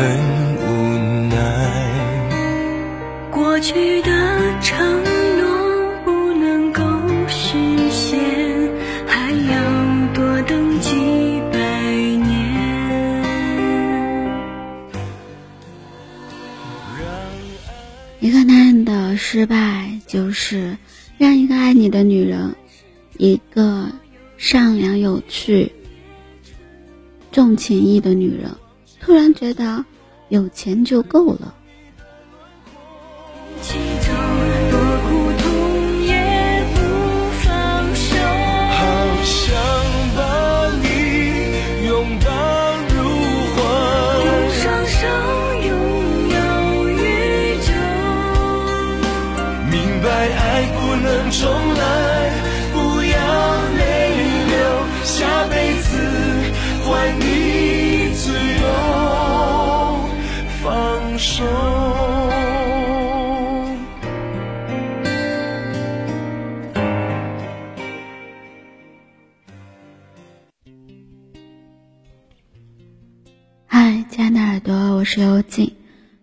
很无奈。过去的承诺不能够实现，还要多等几百年。一个男人的失败，就是让一个爱你的女人，一个善良有趣、重情义的女人，突然觉得有钱就够了。手。嗨，亲爱的耳朵，我是幽静，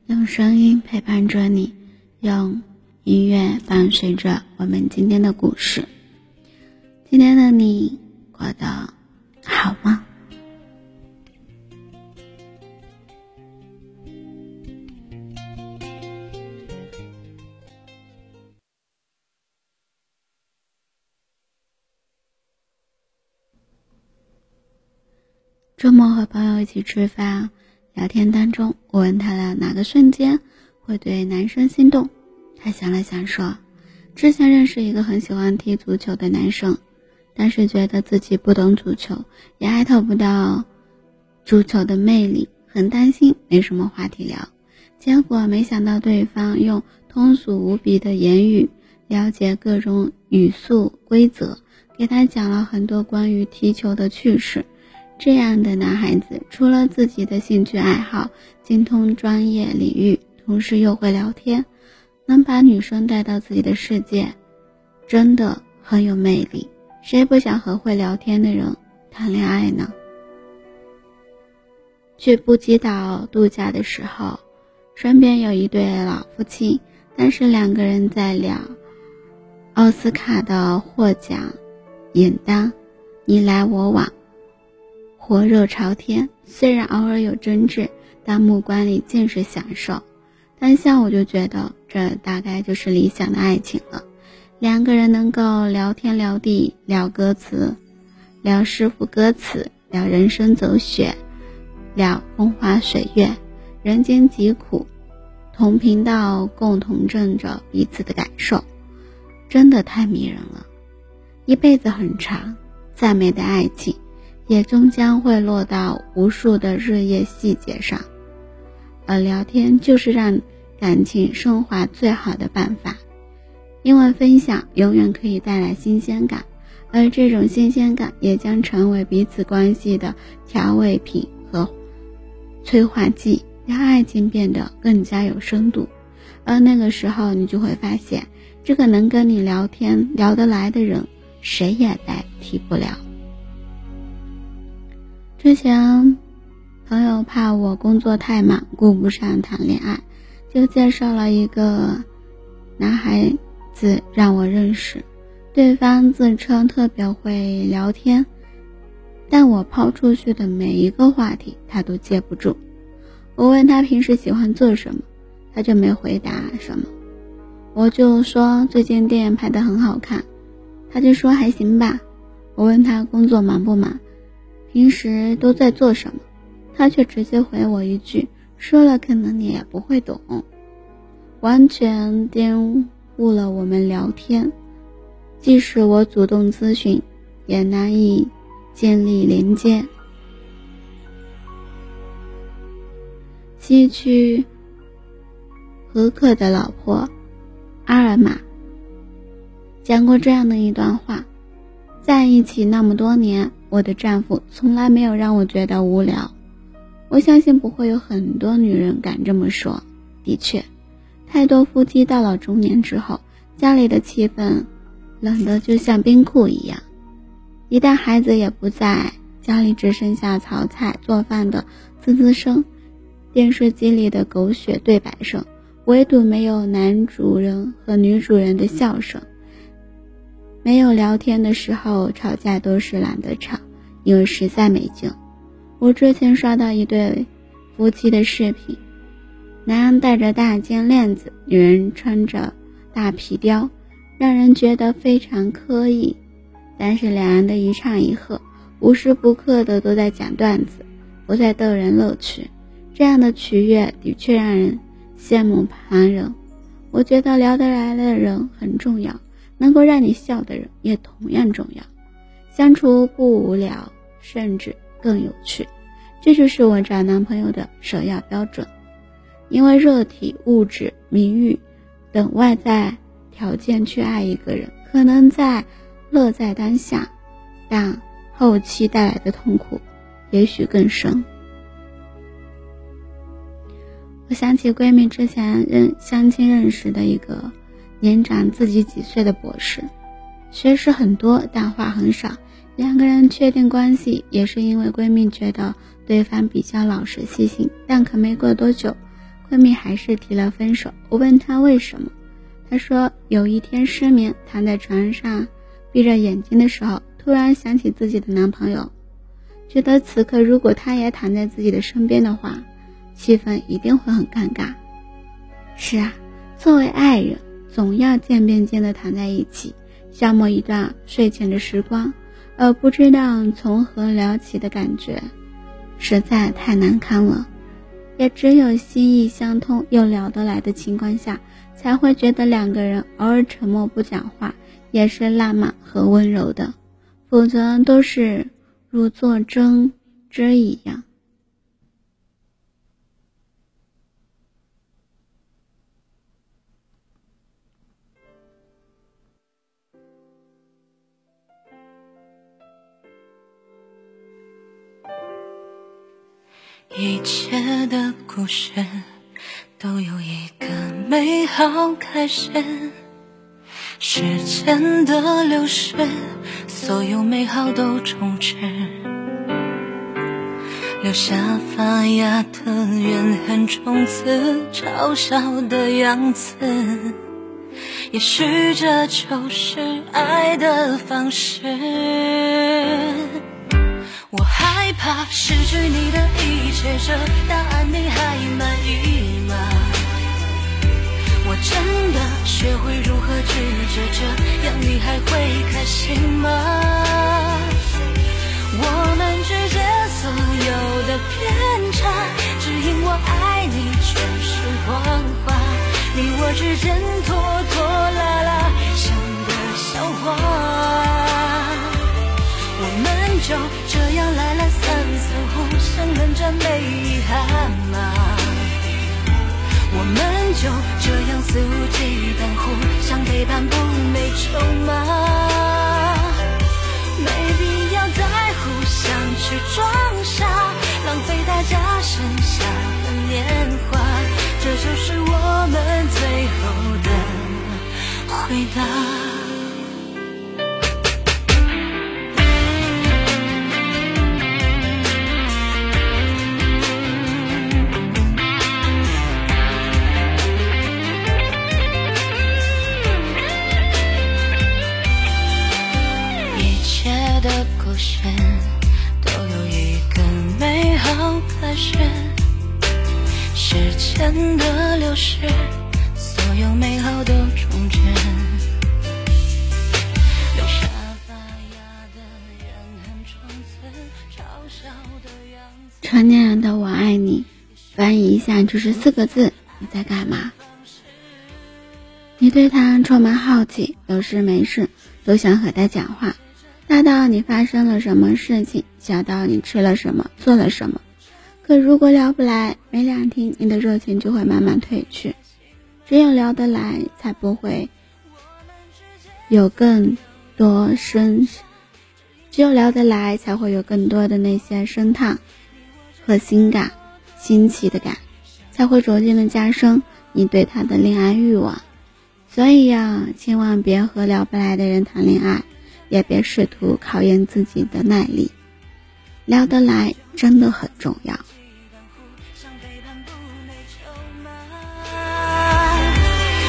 用声音陪伴着你，用音乐伴随着我们今天的故事。今天的你过得好吗？周末和朋友一起吃饭，聊天当中，我问他了哪个瞬间会对男生心动，他想了想说，之前认识一个很喜欢踢足球的男生，但是觉得自己不懂足球，也爱透不到足球的魅力，很担心没什么话题聊，结果没想到对方用通俗无比的言语了解各种语速规则，给他讲了很多关于踢球的趣事。这样的男孩子，除了自己的兴趣爱好，精通专业领域，同时又会聊天，能把女生带到自己的世界，真的很有魅力。谁不想和会聊天的人谈恋爱呢？去布吉岛度假的时候，身边有一对老夫妻，但是两个人在聊奥斯卡的获奖影单，你来我往。火热朝天，虽然偶尔有争执，但目光里尽是享受。当下我就觉得，这大概就是理想的爱情了。两个人能够聊天聊地，聊歌词，聊诗赋歌词，聊人生走雪，聊风花雪月，人间疾苦，同频道共同证着彼此的感受，真的太迷人了。一辈子很长，再美的爱情。也终将会落到无数的日夜细节上，而聊天就是让感情升华最好的办法，因为分享永远可以带来新鲜感，而这种新鲜感也将成为彼此关系的调味品和催化剂，让爱情变得更加有深度。而那个时候，你就会发现，这个能跟你聊天聊得来的人，谁也代替不了。之前，朋友怕我工作太忙，顾不上谈恋爱，就介绍了一个男孩子让我认识。对方自称特别会聊天，但我抛出去的每一个话题，他都接不住。我问他平时喜欢做什么，他就没回答什么。我就说最近电影拍的很好看，他就说还行吧。我问他工作忙不忙？平时都在做什么？他却直接回我一句：“说了可能你也不会懂。”完全颠覆了我们聊天。即使我主动咨询，也难以建立连接。西区何克的老婆阿尔玛讲过这样的一段话：在一起那么多年。我的丈夫从来没有让我觉得无聊，我相信不会有很多女人敢这么说。的确，太多夫妻到了中年之后，家里的气氛冷得就像冰库一样。一旦孩子也不在家里只剩下炒菜做饭的滋滋声，电视机里的狗血对白声，唯独没有男主人和女主人的笑声。没有聊天的时候，吵架都是懒得吵，因为实在没劲。我之前刷到一对夫妻的视频，男人戴着大金链子，女人穿着大皮貂，让人觉得非常刻意。但是两人的一唱一和，无时不刻的都在讲段子，不再逗人乐趣。这样的取悦的确让人羡慕旁人。我觉得聊得来的人很重要，能够让你笑的人也同样重要。相处不无聊，甚至。更有趣，这就是我找男朋友的首要标准。因为肉体、物质、名誉等外在条件去爱一个人，可能在乐在当下，但后期带来的痛苦也许更深。我想起闺蜜之前认相亲认识的一个年长自己几岁的博士，学识很多，但话很少。两个人确定关系也是因为闺蜜觉得对方比较老实细心，但可没过多久，闺蜜还是提了分手。我问她为什么，她说有一天失眠，躺在床上闭着眼睛的时候，突然想起自己的男朋友，觉得此刻如果他也躺在自己的身边的话，气氛一定会很尴尬。是啊，作为爱人，总要肩并肩的躺在一起，消磨一段睡前的时光。而不知道从何聊起的感觉，实在太难堪了。也只有心意相通又聊得来的情况下，才会觉得两个人偶尔沉默不讲话也是浪漫和温柔的，否则都是如坐针毡一样。一切的故事都有一个美好开始，时间的流逝，所有美好都终止，留下发芽的怨恨种子，嘲笑的样子。也许这就是爱的方式。我害怕失去你的一切，这答案你还满意吗？我真的学会如何拒绝，这样你还会开心吗？我们之间所有的偏差，只因我爱你全是谎话，你我之间拖拖拉拉，像个笑话。我们就。来来散散，互相冷战没遗憾吗？我们就这样肆无忌惮，互相背叛不美丑吗？没必要再互相去装傻，浪费大家剩下的年华，这就是我们最后的回答。翻译一下就是四个字：你在干嘛？你对他充满好奇，有事没事都想和他讲话，大到你发生了什么事情，小到你吃了什么，做了什么。可如果聊不来，没两天你的热情就会慢慢褪去。只有聊得来，才不会有更多深；只有聊得来，才会有更多的那些声叹和心感、新奇的感，才会逐渐的加深你对他的恋爱欲望。所以呀，千万别和聊不来的人谈恋爱，也别试图考验自己的耐力。聊得来真的很重要。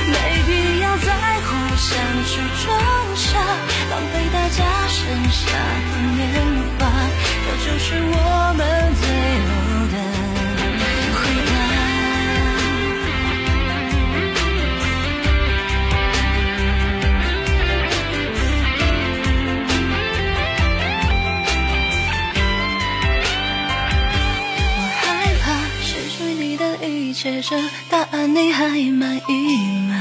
没必要再互相去装傻，浪费大家剩下的年华，这就是一切，这答案你还满意吗？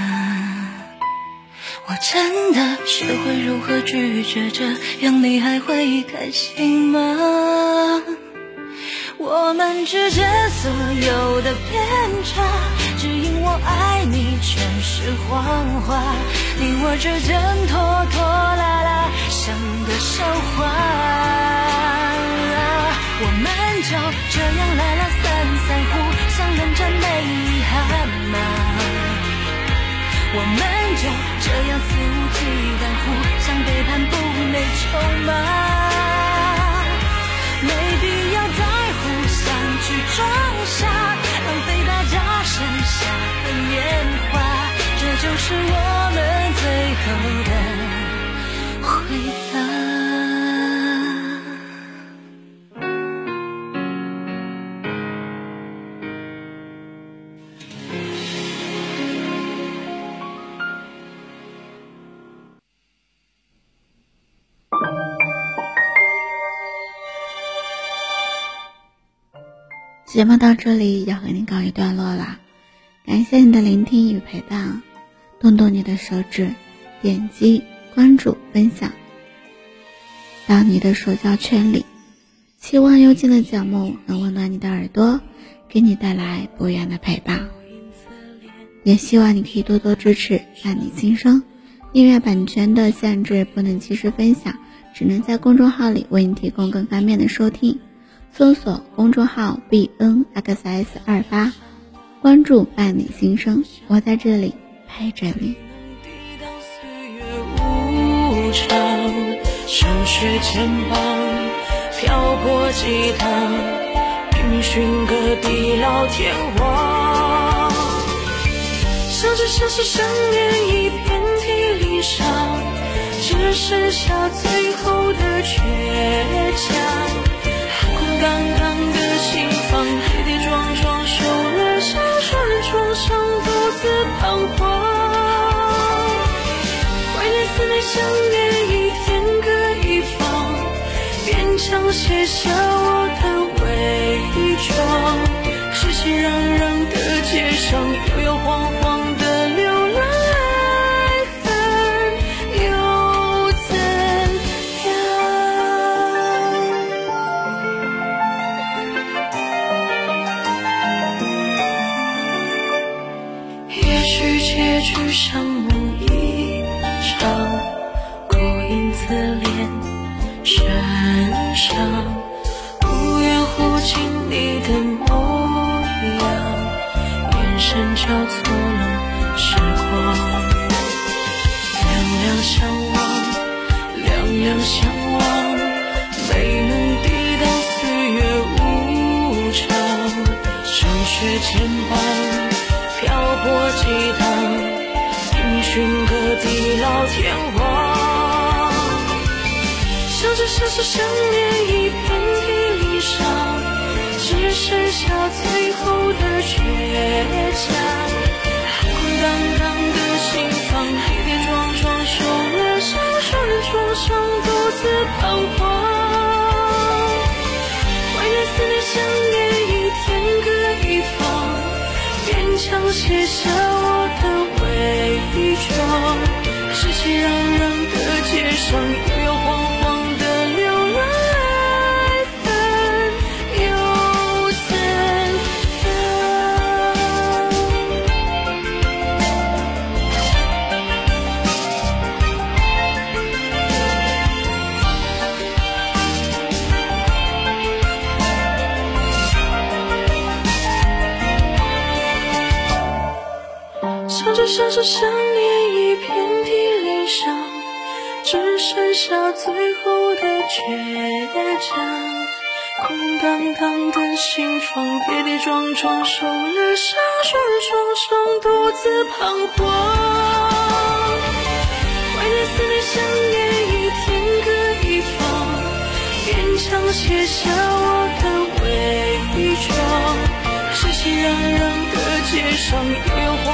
我真的学会如何拒绝，这样你还会开心吗？我们之间所有的偏差，只因我爱你全是谎话，你我之间拖拖拉拉，像个笑话。我们就这样懒懒散散，认真没遗憾吗？我们就这样肆无忌惮，互相背叛不内疚吗？没必要再互相去装傻，浪费大家剩下的年华，这就是我们最后的回答。节目到这里要和你告一段落啦，感谢你的聆听与陪伴，动动你的手指，点击关注分享到你的社交圈里，希望幽静的节目能温暖你的耳朵，给你带来不一样的陪伴，也希望你可以多多支持伴你心声，音乐版权的限制不能及时分享，只能在公众号里为你提供更方便的收听。搜索公众号 b n x s 二八，关注伴你心声，我在这里陪着你。抵挡岁月无常，霜雪肩膀，漂泊几趟，命寻个地老天荒。相知相识相恋已遍体鳞伤，只剩下最后的倔强。刚刚的心房跌跌撞撞，受了伤，穿上独自彷徨，怀念思念，想念已天各一方，勉强卸下我的伪装，熙熙攘攘的街上。相望，两两相望，没能抵挡岁月无常，霜雪牵绊。漂泊几趟，命寻个地老天荒。相知相识相恋已遍体鳞伤，只剩下最后的倔强。彷徨。怀念思念想念，一天各一方。勉强写下我的伪装，熙熙攘攘的街上，样？相知相识相恋已遍体鳞伤，只剩下最后的倔强。空荡荡的心房，跌跌撞撞受了伤，双双双独自彷徨。怀念思念想念一天各一方，勉强卸下我的伪装。熙熙攘攘的街上，摇摇晃